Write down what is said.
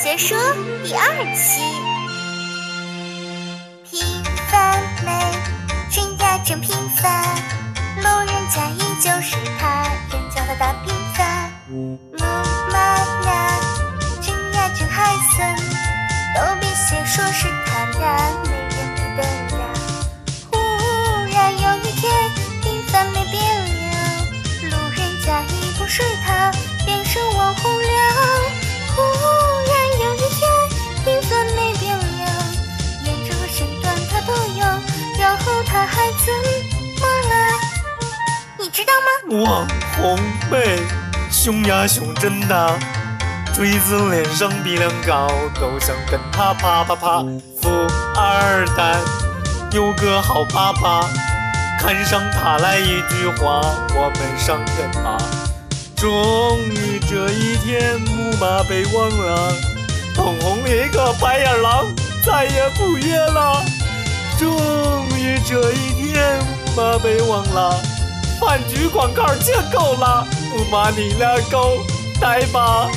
学说第二期。平凡美，君呀真平凡，路人甲乙就是他，人叫他大平凡。木马呀，君呀真害臊，逗比写说是他呀，没人理得呀。忽然有一天，平凡美变了，路人甲乙不是他，变成吗？网红妹，熊呀熊真大，锥子脸上鼻梁高，都想跟他啪啪啪。富二代有个好爸爸，看上他来一句话，我们上天吧。终于这一天，木马被忘了，捧红一个白眼狼，再也不约了。终于这一天，木马被忘了。饭局广告见够了，不骂你那狗呆吧。